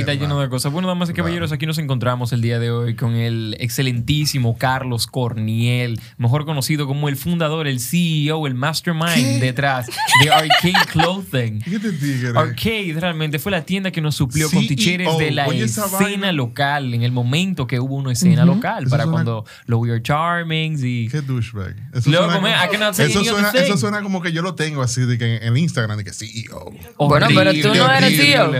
Ahí está lleno de cosas. Bueno, damas y caballeros, aquí nos encontramos el día de hoy con el excelentísimo Carlos Corniel, mejor conocido como el fundador, el CEO, el mastermind detrás de Arcade Clothing. ¿Qué te tigre? Arcade realmente fue la tienda que nos suplió con CEO, ticheres de la oye, escena vaina. local, en el momento que hubo una escena local, Eso para suena- cuando los We Are Charmings y... Qué douchebag. Luego, suena cannot say eso, suena, eso suena como que yo lo tengo así de que en Instagram de que CEO. Bueno, pero tú no eres CEO.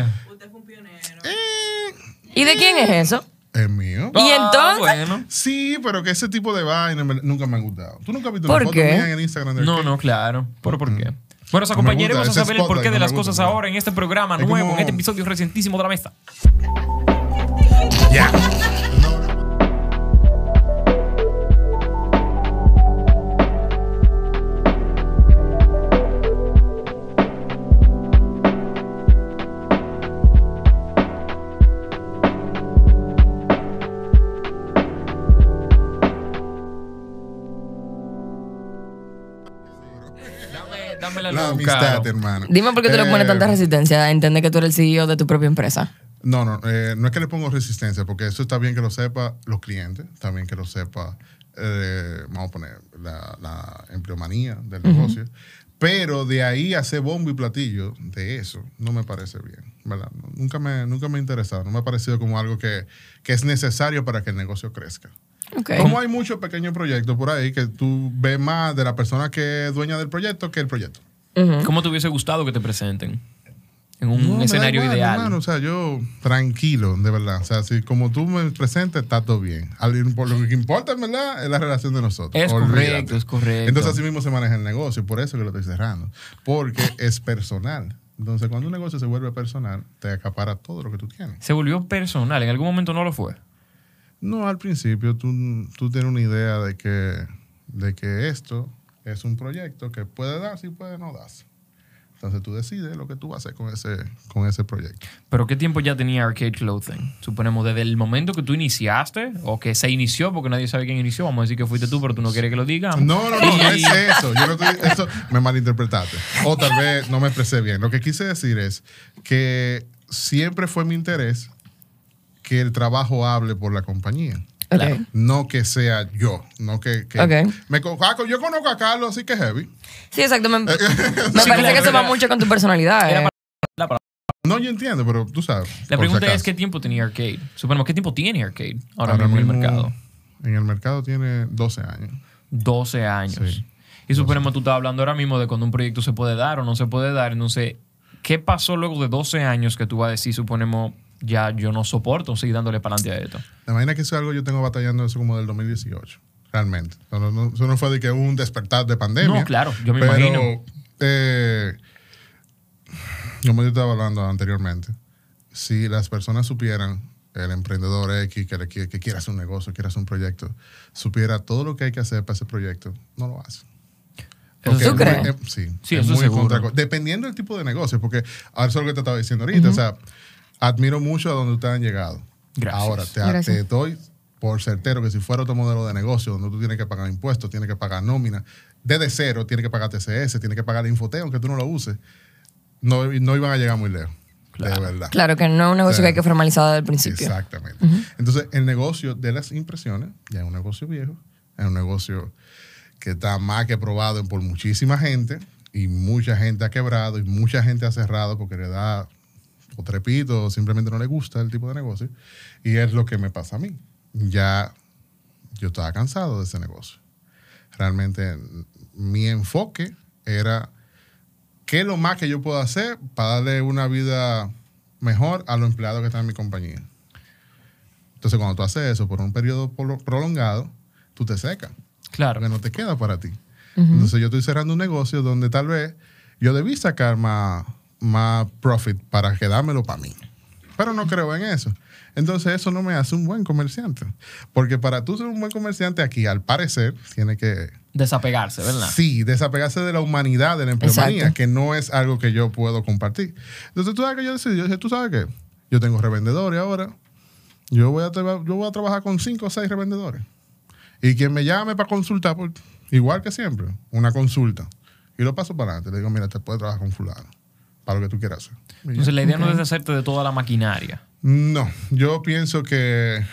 ¿Y de quién es eso? es mío. ¿Y Ah, entonces? bueno. Sí, pero que ese tipo de vainas me- nunca me han gustado. ¿Tú nunca has visto ¿Por una foto qué? mía en el Instagram de No, no, claro. ¿Pero por qué? Bueno, os No me acompañaremos gusta, a ese saber el porqué spotlight de las gusta, cosas ahora en este programa Es nuevo, como- en este episodio recientísimo de la mesa. Ya. La, amistad, Caro. hermano. Dime por qué tú le pones Eh, tanta resistencia a entender que tú eres el CEO de tu propia empresa. No, no, eh, no es que le pongo resistencia, porque eso está bien que lo sepa los clientes, está bien que lo sepa, eh, vamos a poner, la, la empleomanía del negocio. Pero de ahí a hacer bombo y platillo de eso, no me parece bien, ¿verdad? Nunca me, nunca me ha interesado, no me ha parecido como algo que, que es necesario para que el negocio crezca. Como hay muchos pequeños proyectos por ahí que tú ves más de la persona que es dueña del proyecto que el proyecto. ¿Cómo te hubiese gustado que te presenten? En un No, escenario igual, ideal. hermano, o sea, yo tranquilo, de verdad. O sea, si como tú me presentes, está todo bien. Por lo que importa, en verdad, es la relación de nosotros. Es Olvídate. correcto, es correcto. Entonces, así mismo se maneja el negocio. Por eso que lo estoy cerrando. Porque es personal. Entonces, cuando un negocio se vuelve personal, te acapara todo lo que tú tienes. Se volvió personal. En algún momento no lo fue. No, al principio tú, tú tienes una idea de que, de que esto es un proyecto que puede darse y puede no darse. Entonces tú decides lo que tú vas a hacer con ese, con ese proyecto. Pero ¿qué tiempo ya tenía Arcade Clothing? Suponemos desde el momento que tú iniciaste o que se inició, porque nadie sabe quién inició. Vamos a decir que fuiste tú, pero tú no quieres que lo digamos. No, no, no, no es eso. Yo no estoy- eso me malinterpretaste. O tal vez no me expresé bien. Lo que quise decir es que siempre fue mi interés que el trabajo hable por la compañía. No que sea yo. No que. que- Ok. me ah, yo conozco a Carlos, así que heavy. Sí, exacto. Me, parece que se va mucho con tu personalidad. era eh. para- la, palabra. No, yo entiendo, pero tú sabes. La pregunta si es. ¿qué tiempo tenía Arcade? Suponemos, ¿qué tiempo tiene Arcade ahora, Ahora mismo en el mercado? En el mercado tiene 12 años. 12 años. Sí. Y suponemos, tú estás hablando ahora mismo de cuando un proyecto se puede dar o no se puede dar. Entonces, ¿qué pasó luego de 12 años que tú vas a decir, suponemos, ya yo no soporto seguir dándole para adelante a esto? La vaina que eso es algo yo tengo batallando eso como del 2018, realmente. No, no, no, eso no fue de que un despertar de pandemia. No, claro, yo me pero, imagino. eh, como yo estaba hablando anteriormente, si las personas supieran, el emprendedor X que, quiere- que quiere hacer un negocio, quiere hacer un proyecto, supiera todo lo que hay que hacer para ese proyecto, no lo hace. Eso Porque sí. ¿Tú es crees? eh, sí, Sí, es eso muy Dependiendo del tipo de negocio, porque ahora eso es lo que te estaba diciendo ahorita. O sea, admiro mucho a donde ustedes han llegado. Gracias. Ahora, te, Gracias. te doy por certero que si fuera otro modelo de negocio donde tú tienes que pagar impuestos, tienes que pagar nómina, desde cero tienes que pagar TCS, tienes que pagar Infoteo, aunque tú no lo uses, no, no iban a llegar muy lejos. De verdad. Claro que no es un negocio que hay que formalizar desde el principio. Exactamente. Entonces, el negocio de las impresiones ya es un negocio viejo, es un negocio que está más que probado por muchísima gente y mucha gente ha quebrado y mucha gente ha cerrado porque le da o trepito o simplemente no le gusta el tipo de negocio. Y es lo que me pasa a mí. Ya yo estaba cansado de ese negocio. Realmente mi enfoque era qué es lo más que yo puedo hacer para darle una vida mejor a los empleados que están en mi compañía. Entonces, cuando tú haces eso por un periodo prolongado, tú te secas, Claro. porque no te queda para ti. Entonces, yo estoy cerrando un negocio donde tal vez yo debí sacar más, más profit para quedármelo para mí. Pero no creo en eso. Entonces, eso no me hace un buen comerciante. Porque para tú ser un buen comerciante aquí, al parecer, tiene que Desapegarse, ¿verdad? Sí, desapegarse de la humanidad, de la empleomanía, Exacto. que no es algo que yo puedo compartir. Entonces, tú sabes que yo decidí, yo dije, tú sabes qué, yo tengo revendedores ahora, yo voy a, yo voy a trabajar con cinco o seis revendedores. Y quien me llame para consultar, pues, igual que siempre, una consulta. Y lo paso para adelante, le digo, mira, te puedes trabajar con fulano, para lo que tú quieras hacer. Entonces, la idea no es deshacerte de toda la maquinaria. No, yo pienso que,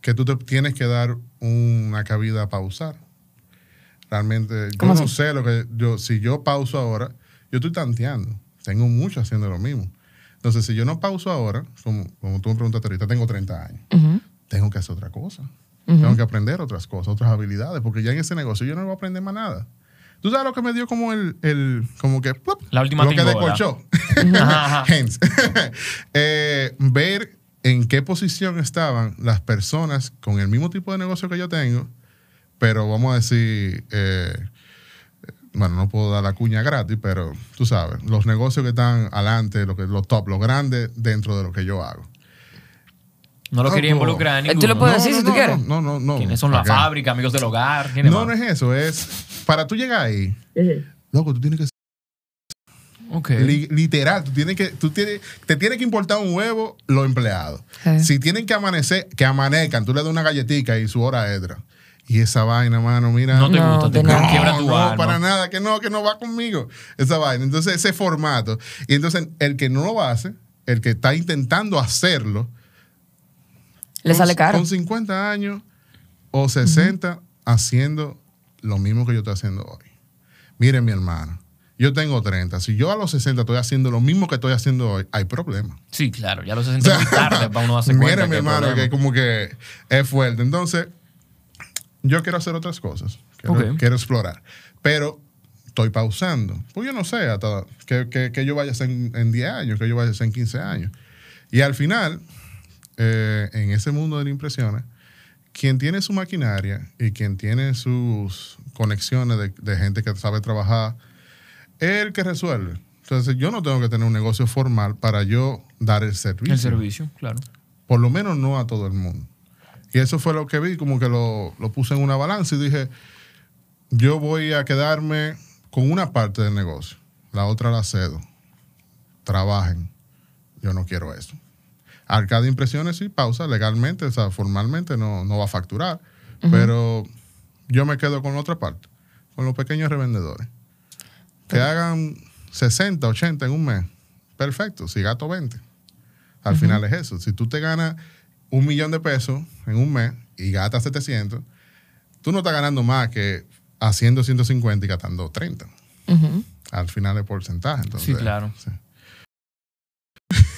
que tú te tienes que dar una cabida a pausar. Realmente, yo ¿Cómo no sé lo que yo, si yo pauso ahora, yo estoy tanteando. Tengo mucho haciendo lo mismo. Entonces, si yo no pauso ahora, como, como tú me preguntaste ahorita, tengo 30 años, tengo que hacer otra cosa. Tengo que aprender otras cosas, otras habilidades, porque ya en ese negocio yo no voy a aprender más nada. ¿Tú sabes lo que me dio como el, el como que. La última lo que. Hence. Eh, ver en qué posición estaban las personas con el mismo tipo de negocio que yo tengo, pero vamos a decir, eh, bueno, no puedo dar la cuña gratis, pero tú sabes, los negocios que están adelante, lo que, los top, los grandes dentro de lo que yo hago. No lo quería Loco. involucrar a Eh, tú lo puedes ¿no? decir si tú no, quieres. No, no, no. ¿Quiénes son la fábrica, amigos del hogar? ¿Quiénes No, más? no es eso, es para tú llegar ahí, loco, tú tienes que Ok. Li- literal, tú tienes que, tú tienes, te tiene que importar un huevo los empleados. Sí. Si tienen que amanecer, que amanezcan, tú le das una galletita y su hora extra. Y esa vaina, mano, mira. No te No, gusta, te de nada. quiebra tu no, alma. para nada, que no, que no va conmigo. Esa vaina. Entonces, ese formato. Y entonces, el que no lo hace, el que está intentando hacerlo, Le con- sale caro. Con 50 años o 60 haciendo lo mismo que yo estoy haciendo hoy. Miren, mi hermano, yo tengo 30. Si yo a los 60 estoy haciendo lo mismo que estoy haciendo hoy, hay problema. Sí, claro, ya lo se siente muy tarde para uno darse cuenta. Miren, mi hermano, problema. que como que es fuerte. Entonces, yo quiero hacer otras cosas. Quiero, Ok. quiero explorar. Pero estoy pausando. Pues yo no sé hasta que, que- que yo vaya a hacer en, en 10 años, que yo vaya a hacer en 15 años. Y al final, eh, en ese mundo de las impresiones, quien tiene su maquinaria y quien tiene sus conexiones de, de gente que sabe trabajar, es el que resuelve. Entonces, yo no tengo que tener un negocio formal para yo dar el servicio El servicio, claro. por lo menos no a todo el mundo. Y eso fue lo que vi, como que lo, lo puse en una balanza y dije, yo voy a quedarme con una parte del negocio, la otra la cedo. Trabajen. Yo no quiero eso. Arcade Impresiones sí, pausa legalmente, o sea, formalmente no, no va a facturar, pero yo me quedo con la otra parte, con los pequeños revendedores. Que hagan 60, 80 en un mes. Perfecto, si gasto 20. Al final es eso. Si tú te ganas un millón de pesos en un mes y gastas 700, tú no estás ganando más que haciendo 150 y gastando 30. Ujú. Al final es porcentaje. Entonces, Sí, claro. sí.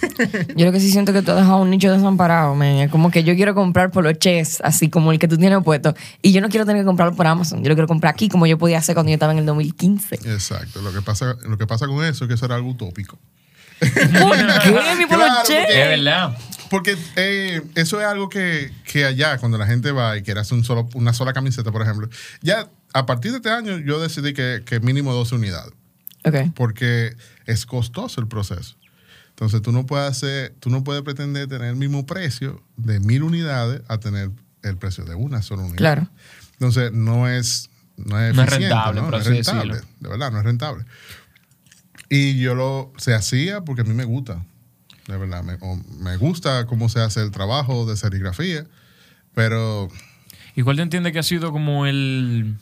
Yo lo que sí siento que tú has dejado un nicho desamparado, man. Es como que yo quiero comprar poloches, así como el que tú tienes puesto. Y yo no quiero tener que comprarlo por Amazon. Yo lo quiero comprar aquí, como yo podía hacer cuando yo estaba en el 2015. Exacto. Lo que, pasa, lo que pasa con eso es que eso era algo utópico. ¿Por qué, mi Claro, porque- Es verdad. Porque eh, eso es algo que, que allá, cuando la gente va y quiere hacer un solo, una sola camiseta, por ejemplo, ya a partir de este año yo decidí que, que mínimo 12 unidades. Ok. porque es costoso el proceso. Entonces tú no puedes hacer, tú no puedes pretender tener el mismo precio de mil unidades a tener el precio de una sola unidad. Claro. Entonces no es no es, No es eficiente, rentable, ¿no? es rentable, decirlo. de verdad, no es rentable. Y yo lo se hacía porque a mí me gusta, de verdad, me, o me gusta cómo se hace el trabajo de serigrafía, pero ¿Y cuál te entiende que ha sido como el...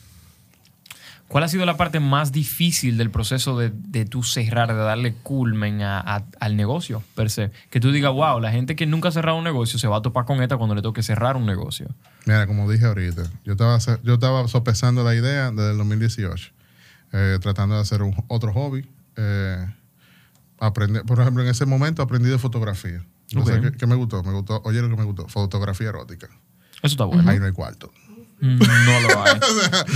¿Cuál ha sido la parte más difícil del proceso de, de tú cerrar, de darle culmen a- a- al negocio per se? Que tú digas, wow, la gente que nunca ha cerrado un negocio se va a topar con esta cuando le toque cerrar un negocio. Mira, como dije ahorita, yo estaba, yo estaba sopesando la idea desde el 2018, eh, tratando de hacer un, otro hobby. eh, aprender, por ejemplo, en ese momento aprendí de fotografía. Entonces, Ok. ¿qué, qué me gustó? Me gustó, oye lo que me gustó, fotografía erótica. Eso está bueno. Ahí no hay cuarto. No lo hay.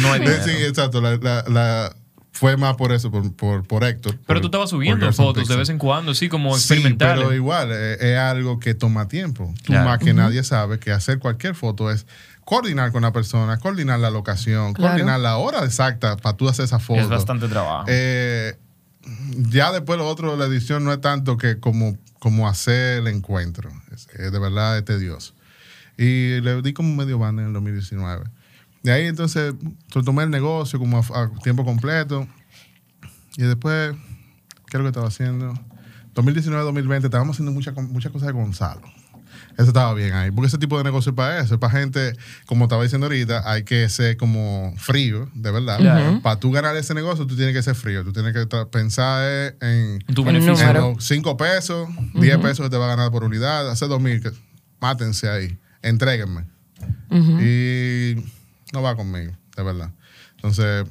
No hay Eh, dinero. sí, exacto. La, la- la- fue más por eso, por, por, por Héctor. Pero por- tú estabas subiendo fotos de vez en cuando, así como Sí, experimentales. pero igual eh, es algo que toma tiempo. Tú Claro. más que nadie sabe que hacer cualquier foto es coordinar con la persona, coordinar la locación, Claro. coordinar la hora exacta para tú hacer esa foto. es bastante trabajo. Eh, ya después lo otro, la edición no es tanto que como, como hacer el encuentro. Es, es de verdad es tedioso. Y le di como medio banda en el 2019. De ahí entonces tomé el negocio como a, a tiempo completo. Y después, ¿qué es lo que estaba haciendo? 2019-2020 estábamos haciendo muchas muchas cosas de Gonzalo. Eso estaba bien ahí. Porque ese tipo de negocio es para eso. Es para gente, como estaba diciendo ahorita, hay que ser como frío, de verdad. Para tú ganar ese negocio, tú tienes que ser frío. Tú tienes que pensar en, tu beneficio. en los 5 pesos, 10 pesos que te va a ganar por unidad. Hace 2 mil, que- mátense ahí. Entréguenme. Y no va conmigo, de verdad. Entonces,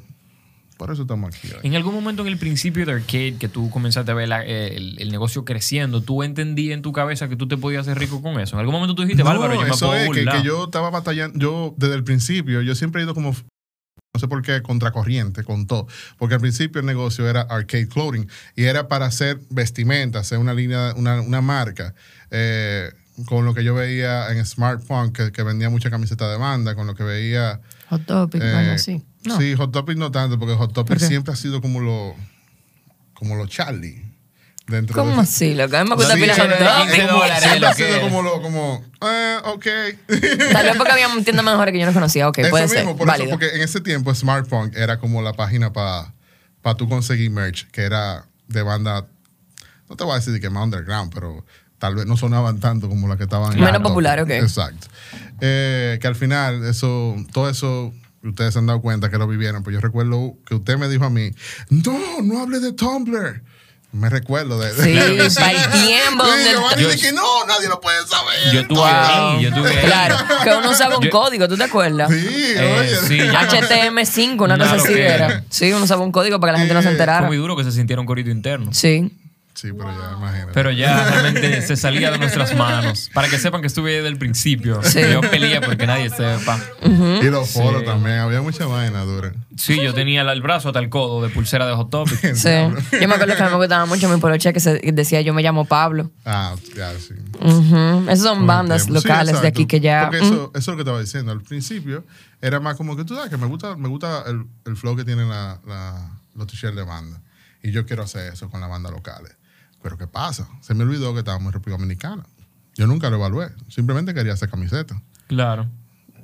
por eso estamos aquí. hoy. En algún momento en el principio de Arcade, que tú comenzaste a ver la- eh, el, el negocio creciendo, ¿tú entendías en tu cabeza que tú te podías hacer rico con eso? En algún momento tú dijiste, Bárbaro, yo me eso puedo es que, burlar. que yo estaba batallando, yo desde el principio, yo siempre he ido como, no sé por qué, contracorriente con todo. Porque al principio el negocio era arcade clothing y era para hacer vestimenta, hacer una línea, una, una marca. eh, con lo que yo veía en Smart Punk, que, que vendía mucha camiseta de banda, con lo que veía... Hot Topic, eh, vaina así. No. Sí, Hot Topic no tanto, porque Hot Topic ¿Por siempre ha sido como lo, como lo Charlie. Dentro de ¿Cómo así? Lo que a mí me gusta Sí, pila Hot Topic. Siempre ha sido como lo, como, eh, ok. Tal vez porque había tiendas mejores que yo no conocía. Ok, Eso puede mismo, ser. por Válido. eso, porque en ese tiempo Smart Punk era como la página para tú conseguir merch, que era de banda, no te voy a decir de que más underground, pero tal vez no sonaban tanto como las que estaban. en Menos popular, ok. Exacto. Eh, que al final, eso, todo eso, ustedes se han dado cuenta que lo vivieron, pues yo recuerdo que usted me dijo a mí, no, no hable de Tumblr. Me recuerdo de... Sí, que sí. para el tiempo. Sí, donde- Giovanni Yo- dije, no, nadie lo puede saber. Yo tuve Wow. ahí, yo tuve ahí. Claro, que uno usaba un Yo- código, ¿tú te acuerdas? Sí, Eh, oye. sí, ya no- HTM5, una cosa Claro así que- era. Sí, uno usaba un código para que la gente no se Eh, Fue enterara. muy duro que se sintiera un corito interno. Sí. Sí, pero ya, imagínate. Pero ya realmente se salía de nuestras manos. Para que sepan que estuve desde el principio. Sí. Yo peleé porque nadie sepa. Y los foros Sí. también, había mucha vaina dura. Sí, yo tenía el, brazo hasta el codo de pulsera de Hot Topic. Sí. Yo me acuerdo que a mí me gustaba mucho mi poloche que se decía yo me llamo Pablo. Ah, ya, sí. Esas son bandas. Sí, locales de aquí que ya. Porque eso, eso es lo que estaba diciendo. Al principio era más como que tú sabes que me gusta, me gusta el, el flow que tienen la, la- los t-shirts de banda. Y yo quiero hacer eso con las bandas locales. Pero ¿qué pasa? Se me olvidó que estábamos en República Dominicana. Yo nunca lo evalué. Simplemente quería hacer camisetas. Claro.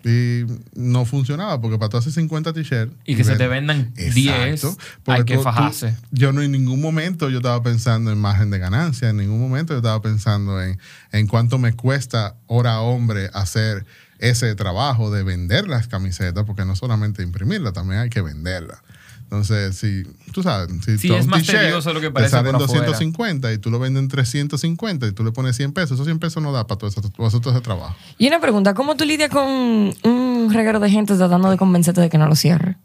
Y no funcionaba porque para tú hacer 50 t-shirts. Y que se te vendan 10, porque hay que tú- tú- fajarse. yo no en ningún momento yo estaba pensando en margen de ganancia, en ningún momento yo estaba pensando en, en cuánto me cuesta hora hombre hacer ese trabajo de vender las camisetas, porque no solamente imprimirlas, también hay que venderlas. Entonces, si tú sabes, si Sí, tú es un más tedioso lo que te parece salen por afuera. 250 y tú lo vendes en 350 y tú le pones 100 pesos, esos 100 pesos no da para todo, eso, todo todo ese trabajo. Y una pregunta, ¿cómo tú lidias con un reguero de gente tratando de convencerte de que no lo cierre?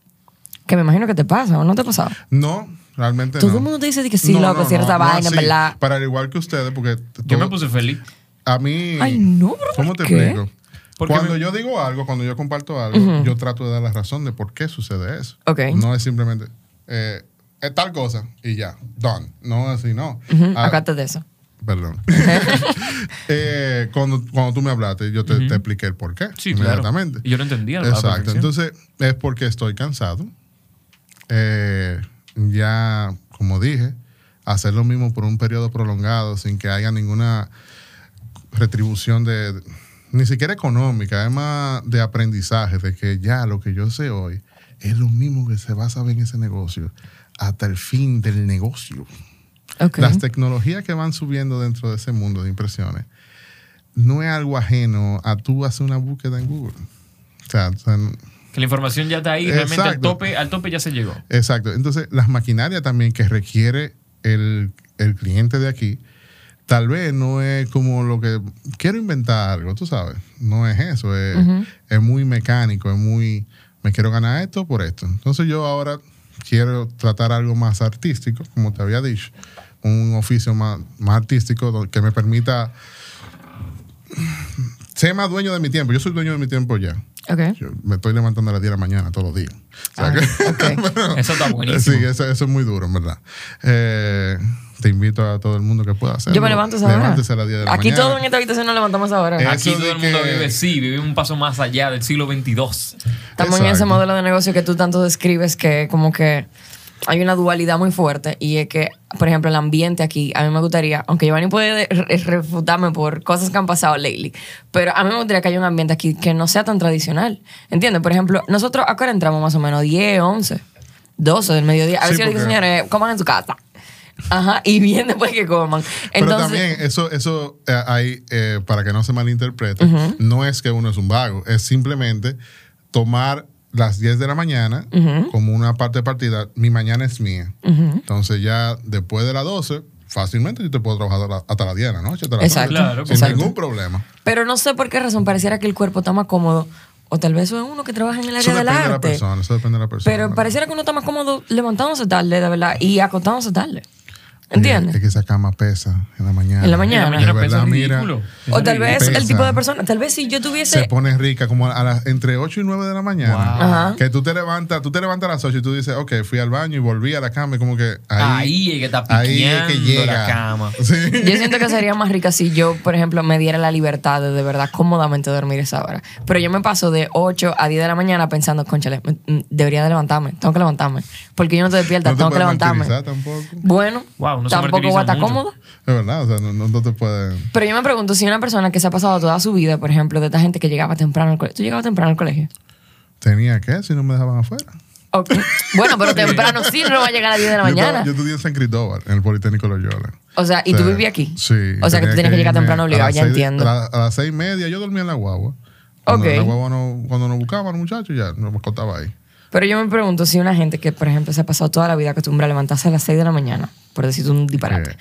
Que me imagino que te pasa, ¿o no te ha pasado? No, realmente Todo no. el mundo te dice que sí, loco, cierra esa vaina, así. verdad. Para al igual que ustedes, porque Yo me todo- puse feliz. a mí... Ay, no, pero ¿Cómo ¿por te qué? explico? Porque Cuando me- yo digo algo, cuando yo comparto algo, yo trato de dar la razón de por qué sucede eso. Ok. No es simplemente, eh, es tal cosa y ya, done. No así, no. Ujú, Ah, Acá te de eso. Perdón. Eh, cuando, cuando tú me hablaste, yo te, te expliqué el por qué. Sí, claro. inmediatamente. Y yo lo entendía Exacto. Entonces, es porque estoy cansado. Eh, ya, como dije, hacer lo mismo por un periodo prolongado sin que haya ninguna retribución de, ni siquiera económica, es más de aprendizaje, de que ya lo que yo sé hoy es lo mismo que se va a saber en ese negocio hasta el fin del negocio. Ok. Las tecnologías que van subiendo dentro de ese mundo de impresiones no es algo ajeno a tú hacer una búsqueda en Google. O sea, o sea, Que la información ya está ahí, realmente al Exacto. tope, al tope ya se llegó. Exacto. Entonces, las maquinarias también que requiere el, el cliente de aquí, tal vez no es como lo que quiero inventar algo, tú sabes. No es eso. Es, es muy mecánico, es muy. Me quiero ganar esto por esto. Entonces, yo ahora quiero tratar algo más artístico, como te había dicho. Un oficio más, más artístico que me permita ser más dueño de mi tiempo. Yo soy dueño de mi tiempo ya. Yo me estoy levantando a las 10 de la mañana todos los días. O sea Ah, que-. Eso está buenísimo. Sí, eso, eso es muy duro, en verdad. Eh, te invito a todo el mundo que pueda hacerlo. Yo me levanto esa hora. Levántese a las 10 de la Aquí mañana. todos en esta habitación nos levantamos ahora. Eh, Aquí todo el mundo que- vive, sí, vive un paso más allá del siglo XXII. Estamos en ese modelo de negocio que tú tanto describes que como que hay una dualidad muy fuerte y es que, por ejemplo, el ambiente aquí, a mí me gustaría, aunque Giovanni puede re- refutarme por cosas que han pasado lately, pero a mí me gustaría que haya un ambiente aquí que no sea tan tradicional. ¿Entiendes? Por ejemplo, nosotros acá entramos más o menos 10, 11, 12 del mediodía. A ver Sí, si yo le digo, porque- señores, coman en su casa. Ajá, y bien después que coman. Pero Entonces, también eso, eso eh, hay, eh, para que no se malinterprete, no es que uno es un vago, es simplemente tomar las 10 de la mañana como una parte de partida. Mi mañana es mía. Entonces ya después de las 12, fácilmente yo te puedo trabajar hasta la- hasta las 10 de la noche. hasta las Exacto, 12, Claro, sin exacto. ningún problema. Pero no sé por qué razón pareciera que el cuerpo está más cómodo. O tal vez eso es uno que trabaja en el área del depende de la arte. persona, eso depende de la persona. Pero pareciera que uno está más cómodo levantándose tarde, de verdad, y acostándose tarde. ¿Entiendes? Es que esa cama pesa en la mañana. En la mañana. En la mañana verdad, mira. O tal vez Pesa. el tipo de persona, tal vez si yo se tuviese... pone rica como a las entre 8 y 9 de la mañana. Wow. Ajá. Que tú te levantas, tú te levantas a las 8 y tú dices, ok, fui al baño y volví a la cama y como que ahí, Ahí es que está ahí es que llega. la cama. Sí. Yo siento que sería más rica si yo, por ejemplo, me diera la libertad de de verdad cómodamente dormir esa hora. Pero yo me paso de 8 a 10 de la mañana pensando, conchale, me- mm, debería de levantarme, tengo que levantarme. Porque yo no te despierta, No te tengo que levantarme. tampoco. Bueno, Wow, no se tampoco voy a estar cómodo. Es verdad, o sea, no, no, te pueden. Pero yo me pregunto si una persona que se ha pasado toda su vida, por ejemplo, de esta gente que llegaba temprano al colegio. ¿Tú llegabas temprano al colegio? ¿Tenía que si no me dejaban afuera? Ok. Bueno, pero temprano sí, no va a la 10 de la Yo, mañana. yo estudié en San Cristóbal, en el Politécnico Loyola. O sea, ¿y O tú vivías aquí? Sí. O sea, que tú tienes que llegar irme temprano a obligado, las ya seis de- entiendo. A, la- a las seis y media yo dormía en la guagua. Cuando Ok. la guagua no, cuando nos buscaban los muchachos, ya nos acostaba ahí. Pero yo me pregunto si una gente que, por ejemplo, se ha pasado toda la vida acostumbrada a levantarse a las 6 de la mañana, por decir un disparate, Sí.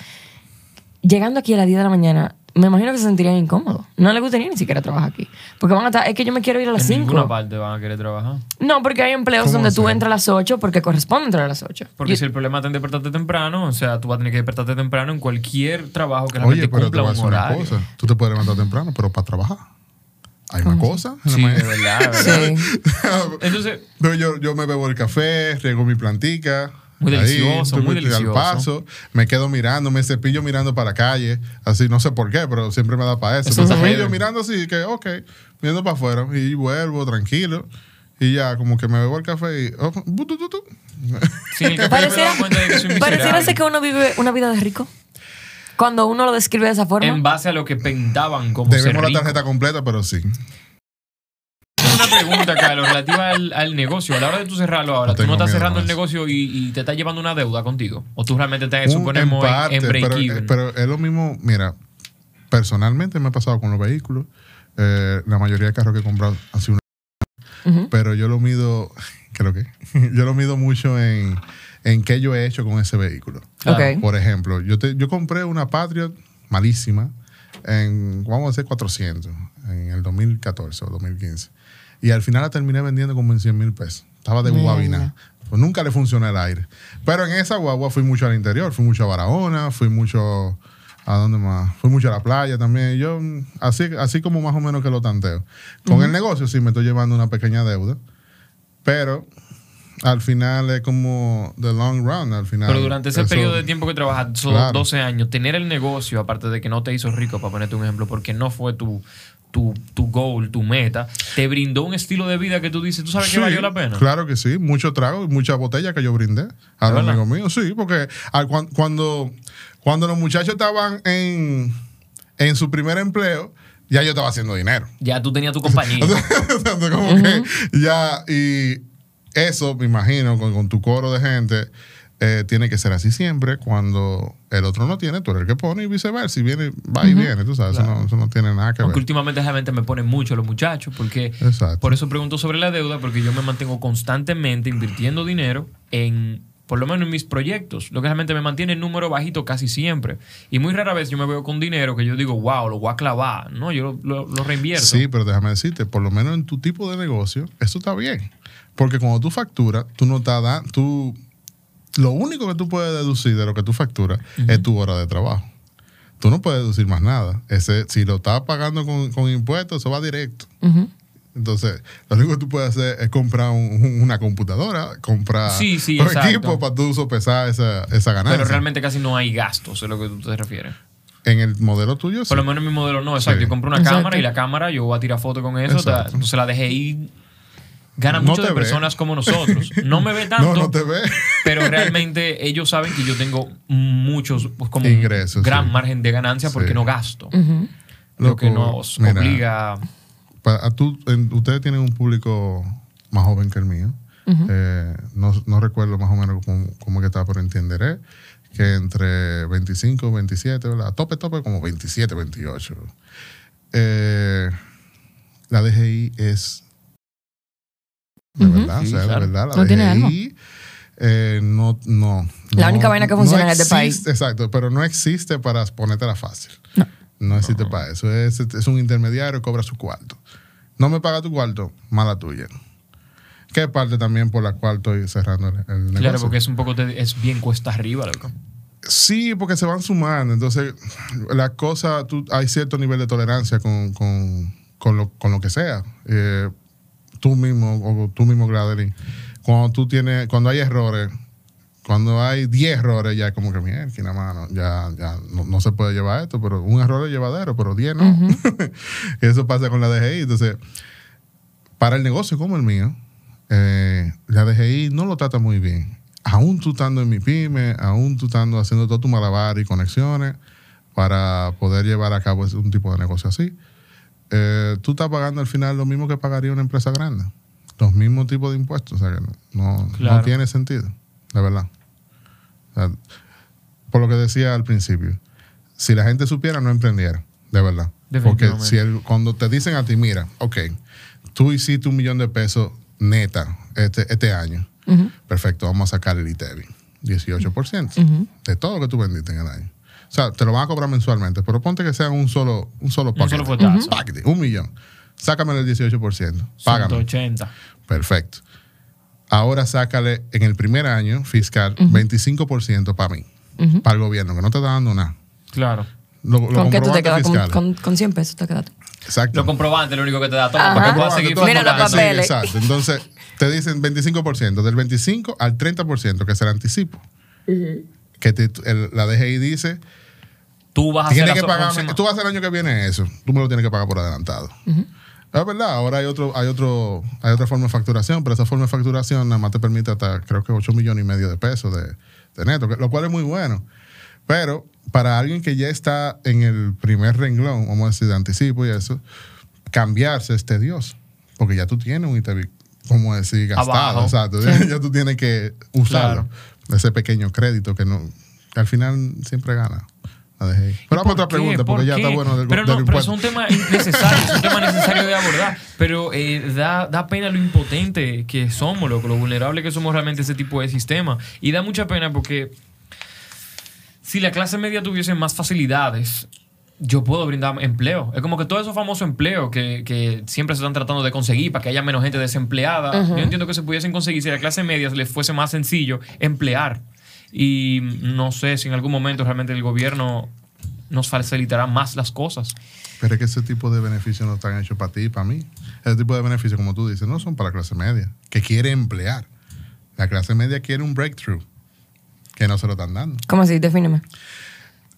llegando aquí a las 10 de la mañana, me imagino que se sentirían incómodos. No les gustaría ni siquiera trabajar aquí. Porque van a estar, es que yo me quiero ir a las En ninguna 5. parte van a querer trabajar. No, porque hay empleos ¿Cómo donde tú entras a las 8 porque corresponde entrar a las 8. Porque Yo- si el problema en despertarte temprano, o sea, tú vas a tener que despertarte temprano en cualquier trabajo que Oye, realmente pero te cumpla a decir una horario. cosa. Tú te puedes levantar temprano, pero para trabajar. Hay más cosas. en la Sí, de verdad. Sí. Entonces, Pero yo, yo me bebo el café, riego mi plantica. Muy ahí, delicioso, estoy muy Al delicioso. paso, me quedo mirando, me cepillo mirando para la calle. Así, no sé por qué, pero siempre me da para eso. Eso me cepillo mirando así, que ok, mirando para afuera. Y vuelvo tranquilo. Y ya, como que me bebo el café y. oh, bu, tu, tu, tu. sin el café me Pareciera, dado cuenta de que soy pareciera ser que uno vive una vida de rico. Cuando uno lo describe de esa forma. En base a lo que pintaban como ser Debemos la rico. tarjeta completa, pero sí. Una pregunta, Carlos, relativa al, al negocio. A la hora de tú cerrarlo ahora, No ¿tú no estás cerrando a el negocio y, y te estás llevando una deuda contigo? ¿O tú realmente estás, Un- suponemos, en, parte, en pero, break-even? eh, pero es lo mismo, mira, personalmente me ha pasado con los vehículos. Eh, la mayoría de carros que he comprado hace un Ujú. pero yo lo mido, ¿qué es lo que? yo lo mido mucho en, en qué yo he hecho con ese vehículo. Por ejemplo, yo, te- yo compré una Patriot malísima en, vamos a decir, 400 en el 2014 o 2015. Y al final la terminé vendiendo como en 100 mil pesos. Estaba de guabina. Pues nunca le funciona el aire. Pero en esa guagua fui mucho al interior. Fui mucho a Barahona, fui mucho... ¿A dónde más? Fui mucho a la playa también. Yo, mm, así, así como más o menos que lo tanteo. Con el negocio sí me estoy llevando una pequeña deuda. Pero al final es como the long run. Al final. Pero durante ese eso- periodo de tiempo que trabajas, son Claro. 12 años, tener el negocio, aparte de que no te hizo rico, para ponerte un ejemplo, porque no fue tu, tu, tu goal, tu meta, te brindó un estilo de vida que tú dices, ¿tú sabes Sí, que valió la pena? Claro que sí, mucho trago y mucha botella que yo brindé a ¿De los amigos míos. Sí, porque al- cuan- cuando, cuando los muchachos estaban en, en su primer empleo, ya yo estaba haciendo dinero. Ya tú tenías tu compañía. O sea, como que ya, y eso me imagino con, con tu coro de gente. eh, tiene que ser así siempre. Cuando el otro no tiene, tú eres el que pone y viceversa. Si viene, va y viene. Tú sabes, eso, no, eso no tiene nada que Aunque ver. últimamente realmente me ponen mucho los muchachos, porque Exacto. por eso pregunto sobre la deuda, porque yo me mantengo constantemente invirtiendo dinero en, por lo menos en mis proyectos, lo que realmente me mantiene el número bajito casi siempre. Y muy rara vez yo me veo con dinero que yo digo, wow, lo voy a clavar, ¿no? Yo lo, lo- lo reinvierto. Sí, pero déjame decirte, por lo menos en tu tipo de negocio, eso está bien. Porque cuando tú facturas, tú no estás dando, tú, lo único que tú puedes deducir de lo que tú facturas es tu hora de trabajo. Tú no puedes deducir más nada. Ese, si lo estás pagando con, con impuestos, eso va directo. Entonces, lo único que tú puedes hacer es comprar un- un- una computadora, comprar Sí, sí, un exacto. equipo para tú sopesar esa, esa ganancia. Pero realmente casi no hay gastos, es lo que tú te refieres. En el modelo tuyo, sí. Por lo menos en mi modelo no, exacto. Yo compré una Exacto. cámara y la cámara yo voy a tirar fotos con eso. ta-. Entonces la dejé ahí. Gana No mucho de ve. personas como nosotros. No me ve tanto. no, no te ve. Pero realmente ellos saben que yo tengo muchos, pues como Ingresos, gran sí. margen de ganancia porque Sí. no gasto. Lo que nos mira. obliga. Pa- a tú- en- ustedes tienen un público más joven que el mío. Eh, no, no recuerdo más o menos cómo, cómo que está, pero entenderé que entre 25 27, ¿verdad? Tope, tope, como 27, 28. Eh, la DGI es. De verdad, o Sí, sea, claro. de verdad, la No tiene alma. Eh, no, no. La no- única vaina que no funciona en este país. Exacto, pero no existe para ponértela fácil. No. No existe para eso. Es, es un intermediario, cobra su cuarto. No me paga tu cuarto, mala tuya. Que es parte también por la cual estoy cerrando el, el negocio. Claro, porque es un poco, te- es bien cuesta arriba, loco. Sí, porque se van sumando. Entonces, la cosa, tú, hay cierto nivel de tolerancia con, con, con lo, con lo que sea. Eh, tú mismo, o tú mismo, Gladeline, cuando tú tienes, cuando hay errores, cuando hay 10 errores, ya es como que, mierda, mano, ya, ya no, no se puede llevar esto, pero un error es llevadero, pero 10 no. Eso pasa con la DGI. Entonces, para el negocio como el mío, eh, la DGI no lo trata muy bien. Aún tú estando en mi pyme, aún tú estando haciendo todo tu malabar y conexiones para poder llevar a cabo un tipo de negocio así, eh, tú estás pagando al final lo mismo que pagaría una empresa grande. Los mismos tipos de impuestos. O sea que no, no- no tiene sentido, de verdad. O sea, por lo que decía al principio, si la gente supiera, no emprendiera, de verdad. Porque si el- cuando te dicen a ti, mira, ok, tú hiciste un millón de pesos neta este, este año, perfecto, vamos a sacar el ITEVI, 18% de todo lo que tú vendiste en el año. O sea, te lo van a cobrar mensualmente, pero ponte que sea un solo, un solo paquete. solo fuetazo. Paquete, un millón. Sácame el 18%. Págame. 180. Perfecto. Ahora sácale en el primer año fiscal 25% para mí, para el gobierno, que no te está dando nada. Claro. Lo, lo ¿Con qué tú te quedas? Con, con, con 100 pesos te quedaste. Exacto. Lo comprobante es lo único que te da. Toma, para que puedas seguir Mira los facturando. Sí, papeles. exacto. Entonces, te dicen 25%, del 25 al 30%, que es el anticipo. Que te- el- la DGI dice, Tú vas a hacer que pagar, próxima- tú vas a hacer el año que viene eso, tú me lo tienes que pagar por adelantado. Es verdad, ahora hay otro, hay otro, hay otra forma de facturación, pero esa forma de facturación nada más te permite hasta creo que 8 millones y medio de pesos de, de neto, lo cual es muy bueno. Pero para alguien que ya está en el primer renglón, vamos a decir, de anticipo y eso, cambiarse es tedioso. Porque ya tú tienes un ITV, como decir, gastado. Abajo. Exacto. Ya tú tienes que usarlo. Ese pequeño crédito que no, que al final siempre gana. La DGI. Pero vamos a ¿Por otra qué? pregunta, porque ¿Por ya qué? está bueno del, pero del no, pero es un tema necesario, es un tema necesario de abordar. Pero eh, da, da pena lo impotente que somos, loco, lo vulnerable que somos realmente a ese tipo de sistema. Y da mucha pena porque si la clase media tuviese más facilidades, yo puedo brindar empleo. Es como que todos esos famosos empleos que, que siempre se están tratando de conseguir para que haya menos gente desempleada, yo entiendo que se pudiesen conseguir si a la clase media les fuese más sencillo emplear. Y no sé si en algún momento realmente el gobierno nos facilitará más las cosas. Pero es que ese tipo de beneficios no están hechos para ti y para mí. Ese tipo de beneficios, como tú dices, no son para la clase media, que quiere emplear. La clase media quiere un breakthrough, que no se lo están dando. ¿Cómo así? Defíneme.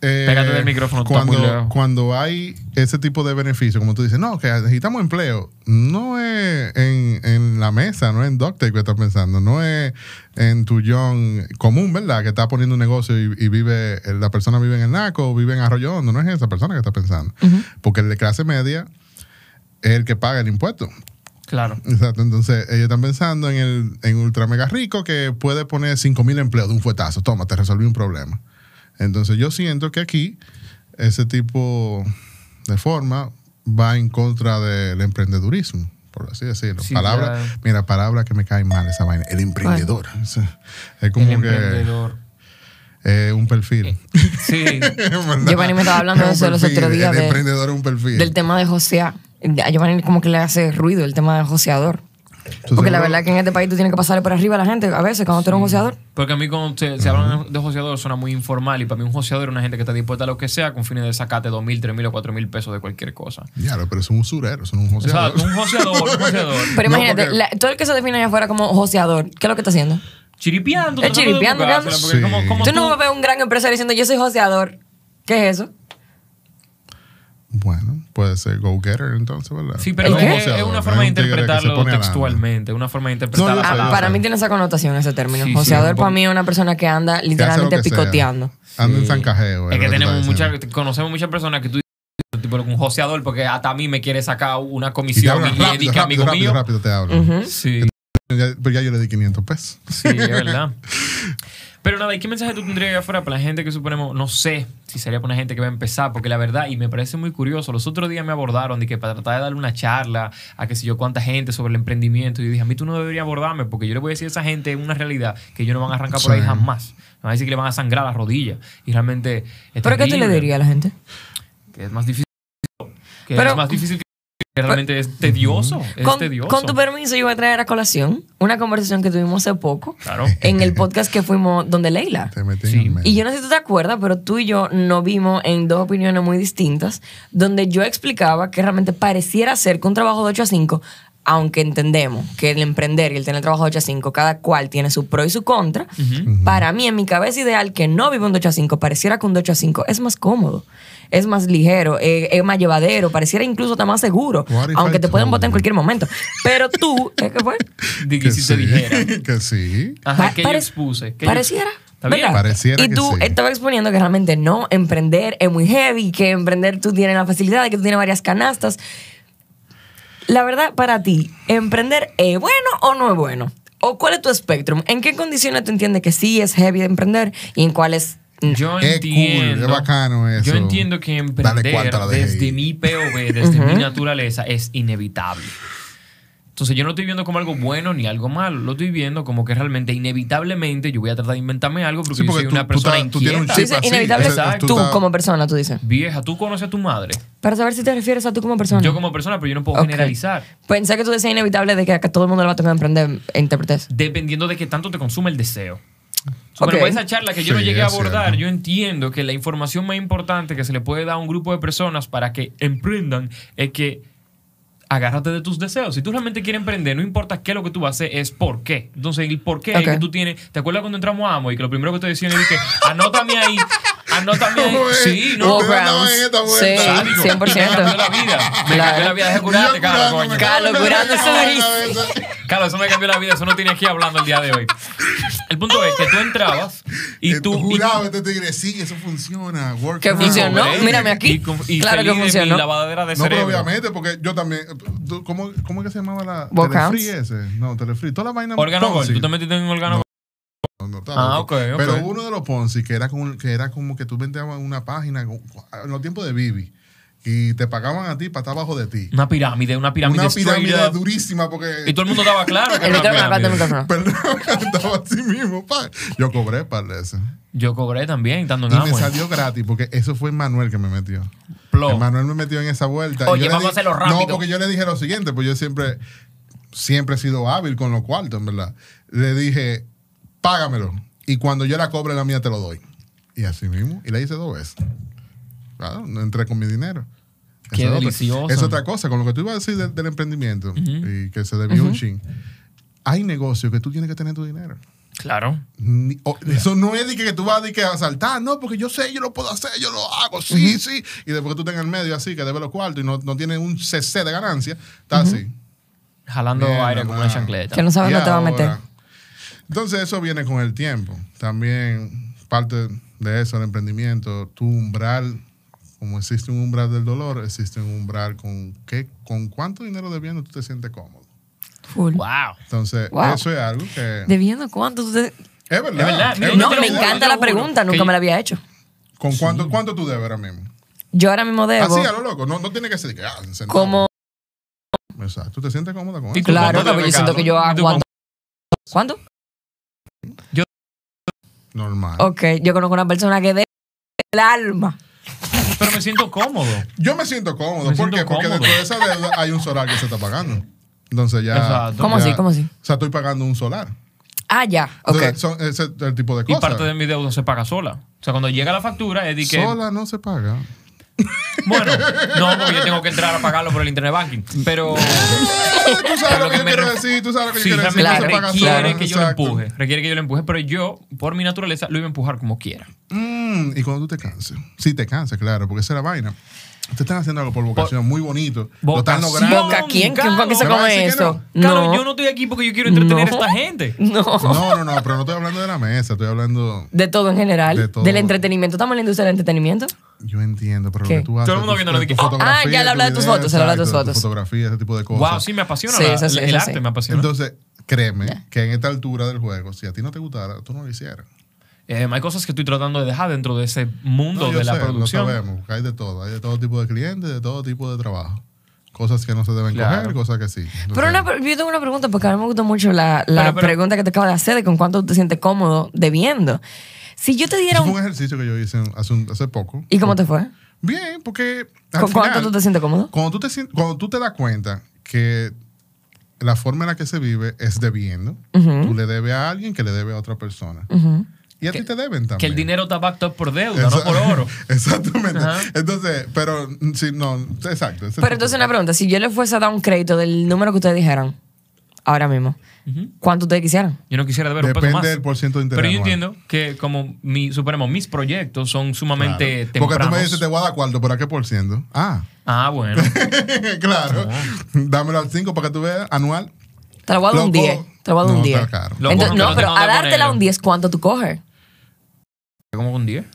Eh, Pégate del micrófono, cuando, muy lejos. cuando hay ese tipo de beneficios, como tú dices, no, que necesitamos empleo, no es en, en la mesa, no es en DocTech que estás pensando, no es en tu John común, ¿verdad? Que está poniendo un negocio y, y vive, la persona vive en el Naco o vive en Arroyo Hondo, no es esa persona que está pensando. Porque el de clase media es el que paga el impuesto. Claro. Exacto, entonces ellos están pensando en el en ultra mega rico que puede poner 5 mil empleos de un fuetazo. Toma, te resolví un problema. Entonces yo siento que aquí ese tipo de forma va en contra del emprendedurismo, por así decirlo. Sí, palabra, mira, palabra que me cae mal esa vaina. El emprendedor. Es como el que emprendedor. eh, un perfil. Sí. ¿Verdad? Giovanni me estaba hablando de Es eso los otros días El de- emprendedor es un perfil. Del tema de josear. A Giovanni como que le hace ruido el tema de joseador. Entonces, Porque la verdad que en este país tú tienes que pasarle por arriba a la gente a veces cuando tú eres un joseador. Porque a mí cuando se, se hablan de joseador suena muy informal y para mí un joseador es una gente que está dispuesta a lo que sea con fines de sacarte dos mil, tres mil o cuatro mil pesos de cualquier cosa. Ya, pero es un usurero, es un joseador. Exacto, un joseador, un joseador. Pero No, imagínate, porque- la- todo el que se define allá afuera como joseador, ¿qué es lo que está haciendo? Chiripiando. Es chiripiando, buscársela, porque Sí. como- como Tú tú- no vas a ver un gran empresario diciendo yo soy joseador. ¿Qué es eso? Bueno, puede ser go-getter entonces, ¿verdad? Sí, pero ¿El es, una forma de interpretarlo textualmente, una forma de interpretar No, la yo sé, Ah, para mí tiene esa connotación ese término. Sí, joseador para mí es una persona que anda literalmente que sea. picoteando. Anda en zancajeo. Es que tenemos estás mucha, diciendo. conocemos muchas personas que tú dices, tipo un joseador porque hasta a mí me quiere sacar una comisión y, y, rápido, que rápido, amigo rápido, mío. rápido te hablan. Sí. Ya- Pero ya yo le di 500 pesos. Sí, es verdad. Pero nada, ¿y qué mensaje tú tendrías afuera para la gente que suponemos, no sé si sería para una gente que va a empezar? Porque la verdad, y me parece muy curioso, los otros días me abordaron de que para tratar de darle una charla a qué sé yo cuánta gente sobre el emprendimiento, y yo dije, a mí tú no deberías abordarme porque yo le voy a decir a esa gente una realidad que ellos no van a arrancar por ahí jamás. Me van a decir que le van a sangrar las rodillas. Y realmente es ¿Pero qué tú le dirías a la gente? Que es más difícil. Que Pero- es más difícil que que realmente es tedioso. Es Con, tedioso. con tu permiso, yo voy a traer a colación una conversación que tuvimos hace poco Claro. en el podcast que fuimos donde Leila. Te metí Sí. en el medio. Y yo no sé si tú te acuerdas, pero tú y yo nos vimos en dos opiniones muy distintas, donde yo explicaba que realmente pareciera ser que un trabajo de 8 a 5, aunque entendemos que el emprender y el tener trabajo de 8 a 5, cada cual tiene su pro y su contra, para mí, en mi cabeza ideal, que no vive un de 8 a 5, pareciera que un de 8 a 5 es más cómodo. Es más ligero, eh, es más llevadero, pareciera incluso estar más seguro, aunque te pueden votar en cualquier momento. Pero tú, ¿eh, ¿qué fue? Di que que si sí. te dijera. que sí. Ajá, que yo expuse. que Pareciera. Está. Pareciera y que tú sí. estabas exponiendo que realmente no, emprender es muy heavy, que emprender tú tienes la facilidad de que tú tienes varias canastas. La verdad, para ti, ¿emprender es bueno o no es bueno? ¿O cuál es tu espectro? ¿En qué condiciones tú entiendes que sí es heavy emprender y en cuáles Yo Es cool, entiendo. es bacano eso. Yo entiendo que emprender desde mi POV, desde mi naturaleza, es inevitable. Entonces yo no estoy viendo como algo bueno ni algo malo. Lo estoy viendo como que realmente, inevitablemente, yo voy a tratar de inventarme algo porque, Sí, yo porque soy tú- una tú persona tú tienes un inquieta. Tú chip dices así, inevitable ese- tú, tú como persona, tú dices. Vieja, tú conoces a tu madre. Para saber si te refieres a tú como persona. Yo como persona, pero yo no puedo Ok. generalizar. Pensé que tú decías inevitable de que a todo el mundo le va a tocar emprender e interpretes. Dependiendo de qué tanto te consume el deseo. So, Ok. Pero por esa charla que yo no llegué a es abordar, cierto. yo entiendo que la información más importante que se le puede dar a un grupo de personas para que emprendan es que agárrate de tus deseos. Si tú realmente quieres emprender, no importa qué es lo que tú vas a hacer, es por qué. Entonces, el por qué es Ok. que tú tienes. ¿Te acuerdas cuando entramos a Amo y que lo primero que te decían es que anótame ahí, ahí? ¿Cómo es? Sí, no. Ustedes Walgreens. andaban en esta Sí, vuelta. Sádico. 100%. Me cambió la vida. Me cambió la vida. Deja Y curarte, Carlos, coño. Carlos, curando su cabeza. Carlos, eso me cambió la vida. Eso no tiene aquí hablando el día de hoy. El punto es que tú entrabas y Eh, tú. y- Jurado, este tigre, sí, eso funciona. Que funcionó. Mírame aquí. y con- y Claro que funcionó. lavadera de No, pero cerebro. obviamente, porque yo también. tú- ¿Cómo, cómo es que se llamaba la Telefree ese? No, Telefree. Toda la vaina. Ponzi. Tú te metiste en órgano Gold. No, está Ah. Pero uno de los Ponzi que era como, que era como que tú vendías una página en los tiempos de Bibi y te pagaban a ti para estar abajo de ti. Una pirámide, una pirámide Una pirámide durísima porque. Y todo el mundo estaba claro que El era. Perdón, estaba así mismo. pa. Yo cobré para eso. Yo cobré también, estando en Y me salió gratis porque eso fue Manuel que me metió. Plo. Manuel me metió en esa vuelta. Oye, Y yo le vamos a hacerlo rápido. No, porque yo le dije lo siguiente, pues yo siempre, siempre he sido hábil con los cuartos, en verdad. Le dije, págamelo. Y cuando yo la cobre, la mía te lo doy. Y así mismo. Y la hice dos veces. Claro, no entré con mi dinero. Qué es otra. delicioso. Es otra cosa. Con lo que tú ibas a decir del, del emprendimiento y que se debió un chin. Hay negocios que tú tienes que tener tu dinero. Claro. Ni- o- eso no es de que, que tú vas de que a saltar, no, porque yo sé, yo lo puedo hacer, yo lo hago, sí, sí. Y después que tú tengas el medio así, que debe los cuartos y no, no tiene un CC de ganancia, está así. Jalando aire como una chancleta. Que no sabes dónde te va a ahora, meter. Entonces eso viene con el tiempo. También parte de eso, el emprendimiento, tu umbral, como existe un umbral del dolor, existe un umbral con qué, con cuánto dinero debiendo tú te sientes cómodo. Full. Wow. Entonces, Wow. eso es algo que... ¿Debiendo cuánto? tú te- Es verdad. Es verdad. Mira, es No, me encanta la pregunta, nunca me la había hecho. ¿Con cuánto, cuánto tú debes ahora mismo? Yo ahora mismo debo Así a lo loco, no, no tiene que ser que, ah, como... Exacto. ¿Tú te sientes cómoda con ¿Y eso? Claro, porque yo siento que yo aguanto... ¿Cuánto? Normal. Ok, yo conozco una persona que debe el alma. Pero me siento cómodo. Yo me siento cómodo. Me ¿Por siento qué? Porque cómodo. dentro de esa deuda hay un solar que se está pagando. Entonces ya. Exacto. ¿Cómo ya- así? ¿Cómo así? O sea, estoy pagando un solar. Ah, ya. Ok. Entonces, son ese es el tipo de Y cosas. parte de mi deuda se paga sola. O sea, cuando llega la factura es de que... Sola no se paga. Bueno, no, porque yo tengo que entrar a pagarlo por el internet banking. Pero... Tú sabes lo que yo quiero decir, tú sabes lo que Sí, yo quiero decir. paga requiere que yo lo empuje. Requiere que yo lo empuje. Pero yo, por mi naturaleza, lo iba a empujar como quiera. Mm, y cuando tú te canses. Sí, te canses, claro, porque esa es la vaina. Te están haciendo algo por vocación, muy bonito. Lo están Vocación. logrando. ¿Boca quién? ¿Quién fue que se ¿me vas a come eso? Claro, yo no estoy aquí porque yo quiero entretener No. a esta gente. No. No, no, no, pero no estoy hablando de la mesa, estoy hablando. De todo en general. De todo. Del entretenimiento. ¿Estamos en la industria del entretenimiento? Yo entiendo, pero ¿Qué? lo que tú haces. Todo el mundo de tu que- Ah, ya le habla de tus fotos, se le habla de tus fotos. Fotografía, ese tipo de cosas. Wow, sí me apasiona. Sí, la- eso el eso arte sí. me apasiona. Entonces, créeme que en esta altura del juego, si a ti no te gustara, tú no lo hicieras. Eh, hay cosas que estoy tratando de dejar dentro de ese mundo No, de la sé, producción. Lo sabemos, hay de todo. Hay de todo tipo de clientes, de todo tipo de trabajo. Cosas que no se deben Claro. coger, cosas que sí. Pero una, yo tengo una pregunta porque a mí me gustó mucho la, la Pero, pero- pregunta que te acabo de hacer de con cuánto tú te sientes cómodo debiendo. Si yo te diera Eso fue un... un ejercicio que yo hice hace, un- hace poco. ¿Y cómo te fue? Bien, porque al ¿Con cuánto final, tú te sientes cómodo? Cuando tú te, cuando tú te das cuenta que la forma en la que se vive es debiendo, tú le debes a alguien que le debe a otra persona. Y a ti te deben también. Que el dinero está backed up por deuda, no por oro. Exactamente. Ajá. Entonces, pero sí, no, exacto. Pero entonces una pregunta, si yo le fuese a dar un crédito del número que ustedes dijeran, ahora mismo, ¿cuánto ustedes quisieran? Yo no quisiera deber un peso Depende más. del por ciento de interés Pero yo anual. entiendo que como mi, suponemos, mis proyectos son sumamente Claro. Porque tú me dices, te voy a dar cuarto, ¿pero a qué por ciento? Ah, Ah, bueno. claro. Dámelo al 5 para que tú veas, anual. Te lo voy a dar un Loco. 10. Te lo voy a dar un No, 10. está caro. Loco, Entonces, no, no, pero a dártela un 10, ¿cuánto tú coges? Como un 10.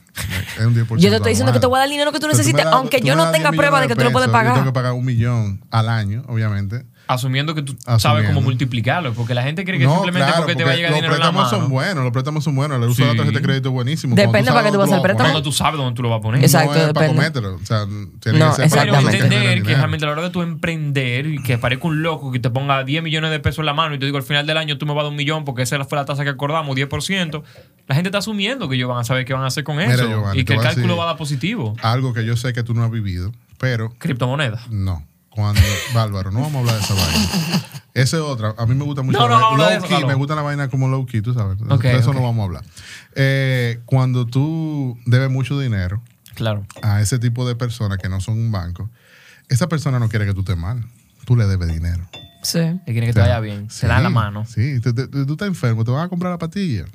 Es un 10% Yo te estoy diciendo que te voy a dar el dinero que tú me necesites, das- aunque tú yo no tenga 10 prueba de que tú lo puedes pesos, Yo pagar. tengo que pagar un millón al año, obviamente. Asumiendo que tú Asumiendo. sabes cómo multiplicarlo. Porque la gente cree que no, simplemente claro, porque te va a porque llegar los dinero en la préstamos mano. son buenos, los préstamos son buenos. El uso de Sí. la tarjeta de crédito es buenísimo. Depende tú para qué tú vas a hacer préstamo. Cuando tú sabes dónde tú lo vas a poner. Exacto, no es para depende. comértelo. O sea, tiene No, que ser Pero para exactamente. entender que realmente a la hora de tu emprender y que parezca un loco que te ponga 10 millones de pesos en la mano y te digo al final del año tú me vas a dar un millón porque esa fue la tasa que acordamos, 10%, la gente está asumiendo que ellos van a saber qué van a hacer con Mira, eso Giovanni, y que el a cálculo decir- va a dar positivo. Algo que yo sé que tú no has vivido, pero Criptomonedas. no. Cuando, Bárbaro, no vamos a hablar de esa vaina. Esa es otra. A mí me gusta mucho. No, la no, de low eso, key, me gusta la vaina como low key, tú sabes. Ok, de eso no vamos a hablar. Eh, cuando tú debes mucho dinero Claro. a ese tipo de personas que no son un banco, esa persona no quiere que tú estés mal. Tú le debes dinero. Sí. Él quiere que O te vaya bien. Se da la mano. Sí, tú, tú- tú estás enfermo, te van a comprar la pastilla.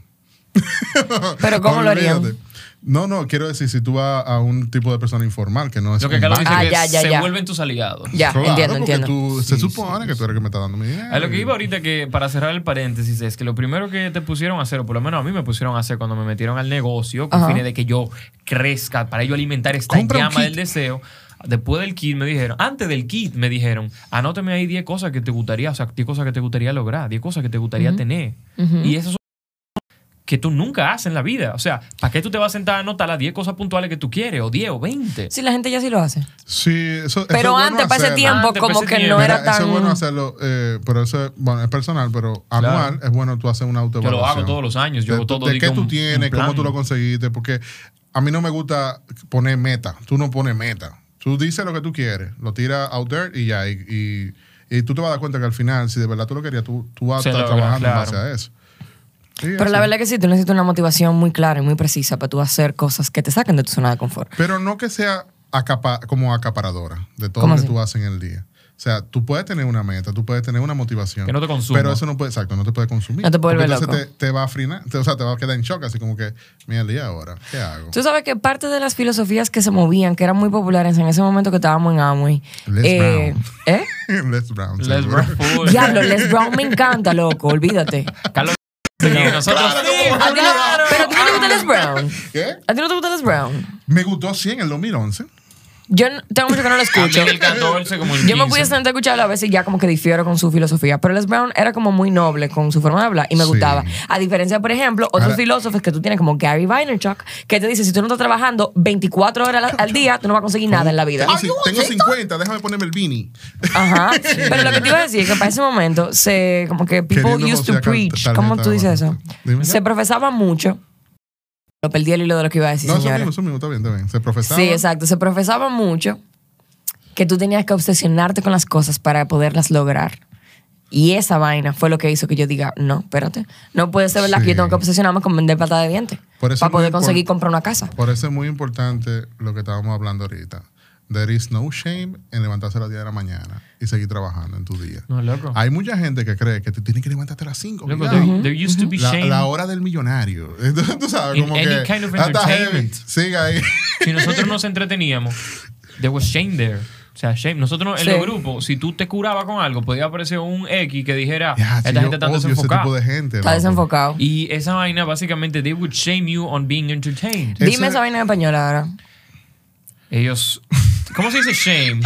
Pero ¿cómo lo harían? No, no, quiero decir, si tú vas a un tipo de persona informal que no es Lo que Carlos dice Ah, que ya, ya, se ya. vuelven tus aliados. Ya, Claro, entiendo, porque entiendo. tú- se supone que tú eres el que me está dando mi dinero. A lo que iba ahorita que para cerrar el paréntesis es que lo primero que te pusieron a hacer, o por lo menos a mí me pusieron a hacer cuando me metieron al negocio, con Ajá. fines de que yo crezca, para yo alimentar esta Compra llama del deseo. Después del kit me dijeron, antes del kit me dijeron, anótame ahí 10 cosas que te gustaría, o sea, 10 cosas que te gustaría lograr, 10 cosas que te gustaría tener. Y esas son que tú nunca haces en la vida. O sea, ¿para qué tú te vas a sentar a anotar las 10 cosas puntuales que tú quieres? O 10 o 20. Sí, la gente ya sí lo hace. Sí, eso, eso Pero bueno antes, para ese tiempo, Antes, como ese que tiempo. no Mira, era tan... Eso es bueno hacerlo, eh, pero eso es, bueno, es personal, pero anual es bueno tú hacer una Yo autoevaluación. lo hago todos los años. Yo de, hago todo de qué tú un- tienes, un cómo tú lo conseguiste, porque a mí no me gusta poner meta. Tú no pones meta. Tú dices lo que tú quieres, lo tiras out there y ya. Y, y, y tú te vas a dar cuenta que al final, si de verdad tú lo querías, tú, tú vas a estar logra, trabajando en claro. base a eso. Sí, Pero la verdad que sí, tú necesitas una motivación muy clara y muy precisa para tú hacer cosas que te saquen de tu zona de confort. Pero no que sea acapa- como acaparadora de todo ¿Cómo lo que así? tú haces en el día. O sea, tú puedes tener una meta, tú puedes tener una motivación. Que no te consuma. Pero eso no puede, exacto, no te puede consumir. No te puede volver entonces loco. te, te va a frenar, te- o sea, te va a quedar en shock, así como que, mira, el día ahora, ¿qué hago? Tú sabes que parte de las filosofías que se movían, que eran muy populares en ese momento que estábamos en Amway. Les eh, Brown. ¿Eh? Les Brown. Les. Brown. Diablo, Les Brown me encanta, loco, olvídate. Carlos, sí, nosotros Claro, sí, ¿cómo ¿A ti no- ¿Pero a ti no te gusta Les Brown? ¿Qué? ¿A ti no te gusta Les Brown? Me gustó 100 en el 2011. Yo no- tengo mucho que no lo A mí escucho. el 14 como el Yo me 15. pude sentar a escucharlo a veces y ya como que difiero con su filosofía. Pero Les Brown era como muy noble con su forma de hablar y me Sí. gustaba. A diferencia, por ejemplo, otros Ahora- filósofos que tú tienes como Gary Vaynerchuk, que te dice, si tú no estás trabajando 24 horas al- día, tú no vas a conseguir nada en la vida. Tengo, tengo 50, déjame ponerme el beanie. Ajá. Pero lo que te iba a decir es que para ese momento se como que people Queriendo used to preach. ¿Cómo tú dices eso? Dime. Se profesaba mucho. Lo perdí el hilo de lo que iba a decir, No, eso señora. mismo, eso mismo, está bien, está bien. Se profesaba. Sí, exacto. Se profesaba mucho que tú tenías que obsesionarte con las cosas para poderlas lograr. Y esa vaina fue lo que hizo que yo diga, no, espérate, no puede ser verdad que yo tengo que obsesionarme con vender pata de dientes para poder conseguir comprar una casa. Por eso es muy importante lo que estábamos hablando ahorita. There is no shame en levantarse a las 10 de la mañana y seguir trabajando en tu día. No, loco. Hay mucha gente que cree que tú tienes que levantarte a las 5. Loco, there, there used to be la, shame. la hora del millonario. Entonces, tú sabes, In como any que. kind of entertainment. Sigue ahí. Si nosotros nos entreteníamos, there was shame there. O sea, shame. Nosotros en Sí. los grupos, si tú te curabas con algo, podía aparecer un X que dijera, Ya, esta si gente está desenfocada. tipo de gente. Está loco. desenfocado. Y esa vaina, básicamente, they would shame you on being entertained. Ese- Dime esa vaina en español ahora. Ellos, ¿cómo se dice shame?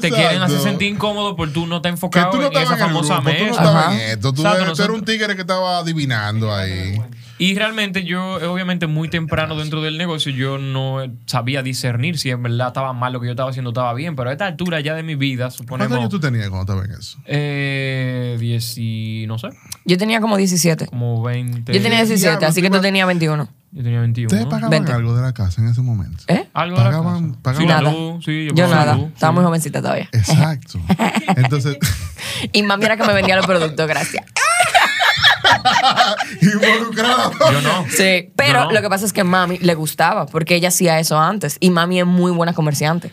te quieren hacer sentir incómodo por tú no Que enfocado tú no en esa estabas en famosa grupo, tú no mesa. estabas en esto. Tú, Exacto, eres- tú eras un tigre que estaba adivinando ahí. Y realmente yo, obviamente, muy temprano dentro del negocio, yo no sabía discernir si en verdad estaba mal lo que yo estaba haciendo, estaba bien. Pero a esta altura ya de mi vida, ¿Cuántos suponemos. años tú tenías cuando estabas en eso? Eh, 10 y no sé, Yo tenía como 17. como 20. Yo tenía 17, Diablo, así tú que tú tenías 21. Yo tenía 21. ¿Ustedes pagaban Vente. algo de la casa en ese momento? ¿Eh? Algo de la Pagaban- casa. pagaban- Sí, la Nada. luz, sí, Yo pagaba la nada. luz, Estaba sí. muy jovencita todavía. Exacto. Entonces, Y mami era que me vendía los productos, gracias. involucrado. Yo no. Sí, pero Yo no. lo que pasa es que mami le gustaba porque ella hacía eso antes. Y mami es muy buena comerciante.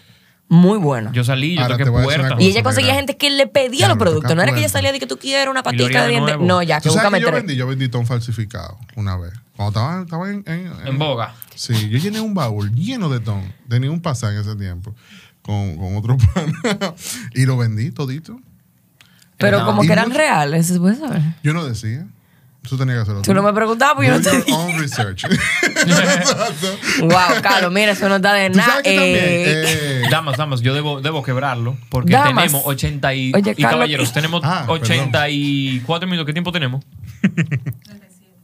Muy buena. Yo salí, yo Ahora toqué te voy a decir una puertas. cosa. y ella conseguía mira. gente que le pedía Ya, los me productos. toca No era que ella puerta. salía de que tú quieres una patita haría de de diente. nuevo. No, ya, que ¿Tú sabes búscame que yo vendí? Yo vendí ton falsificado una vez. Cuando estaba, estaba en, en, En boga. Sí, yo llené un baúl lleno de ton. Tenía un pasaje en ese tiempo con, con otro pan. y lo vendí todito. Pero No. como Y que eran mucho- reales, ¿se puede saber? Yo no decía. Tú tenías que hacerlo. Tú no me preguntabas, pues yo no Do te your own research. Wow, Carlos, mira, eso no está de ¿Tú nada. eh, eh, Damas, damas, yo debo, debo quebrarlo porque Damas. tenemos 80 y, Oye, y Carlos, caballeros, tenemos Ah, perdón. 84 minutos. ¿Qué tiempo tenemos?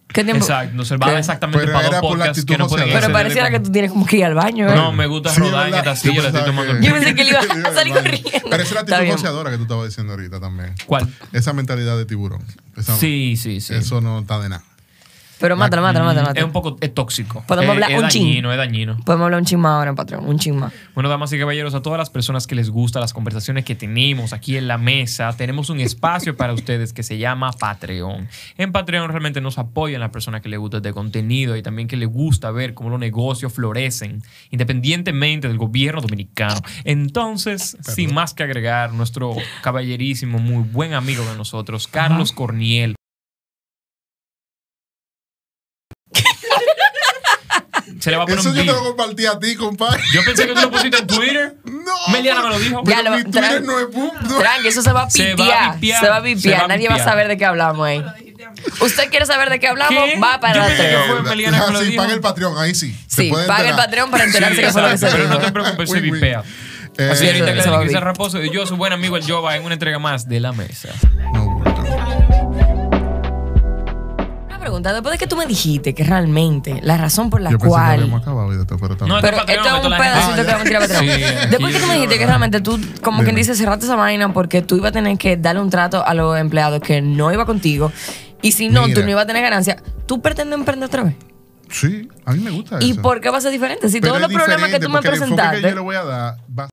¿Qué tiempo? Exacto, va ¿Qué? exactamente Pero para era dos por la podcasts actitud que no joseadora. Pero pareciera que tú tienes como que ir al baño, ¿eh? No, me gusta Sí, rodar en ¿verdad? esta silla, Yo le estoy pensaba tomando que- Yo pensé que él iba a salir corriendo. Pero esa es la Está actitud bien. que tú estabas diciendo ahorita también. ¿Cuál? Esa mentalidad de tiburón. Esa- Sí, sí, sí. Eso no está de nada. Pero mátalo, mátalo, mátalo. Es un poco es tóxico. Podemos Es- hablar es un chin. dañino, es dañino. Podemos hablar un chisma ahora, patrón. Un chisma. Bueno, damas y caballeros, a todas las personas que les gustan las conversaciones que tenemos aquí en la mesa, tenemos un espacio para ustedes que se llama Patreon. En Patreon realmente nos apoyan las personas que les gusta este contenido y también que les gusta ver cómo los negocios florecen independientemente del gobierno dominicano. Entonces, sin más que agregar, nuestro caballerísimo, muy buen amigo de nosotros, Carlos Corniel. Se le va a poner Eso un yo te lo compartí a ti, compadre. Yo pensé que tú lo pusiste en Twitter. No. Meliana me lo dijo. Ya Pero lo- mi Twitter tran- no es no. Tranqui, eso se va a Se va a pipiar. Se va a se pipiar. va a Nadie va a saber de qué hablamos ahí. ¿Usted quiere saber de qué hablamos? ¿Qué? Va para Yo la que tele. fue Meliana que me lo Ah, sí, dijo. paga el Patreon, ahí sí. Sí, paga el. Patreon para enterarse Sí, qué fue lo que se pero no te preocupes, se vipea. Eh, Así ahorita se va a que. Raposo y yo, su buen amigo el Jova, en una entrega más de la mesa. no, bulto. Una pregunta, después de que tú me dijiste que realmente la razón por la Yo pensé que cual... habíamos acabado y esto, pero No. Pero esto es un pedacito que vamos a tirar para atrás. Sí, Después que tú me dijiste que realmente tú, como quien dice, cerraste esa vaina porque tú ibas a tener que darle un trato a los empleados que no iba contigo y si no, Mira. tú no ibas a tener ganancia, ¿tú pretendes emprender otra vez? Sí, a mí me gusta ¿Y eso. por qué va a ser diferente? Si Pero todos es los problemas que tú me que presentaste... yo le voy a dar va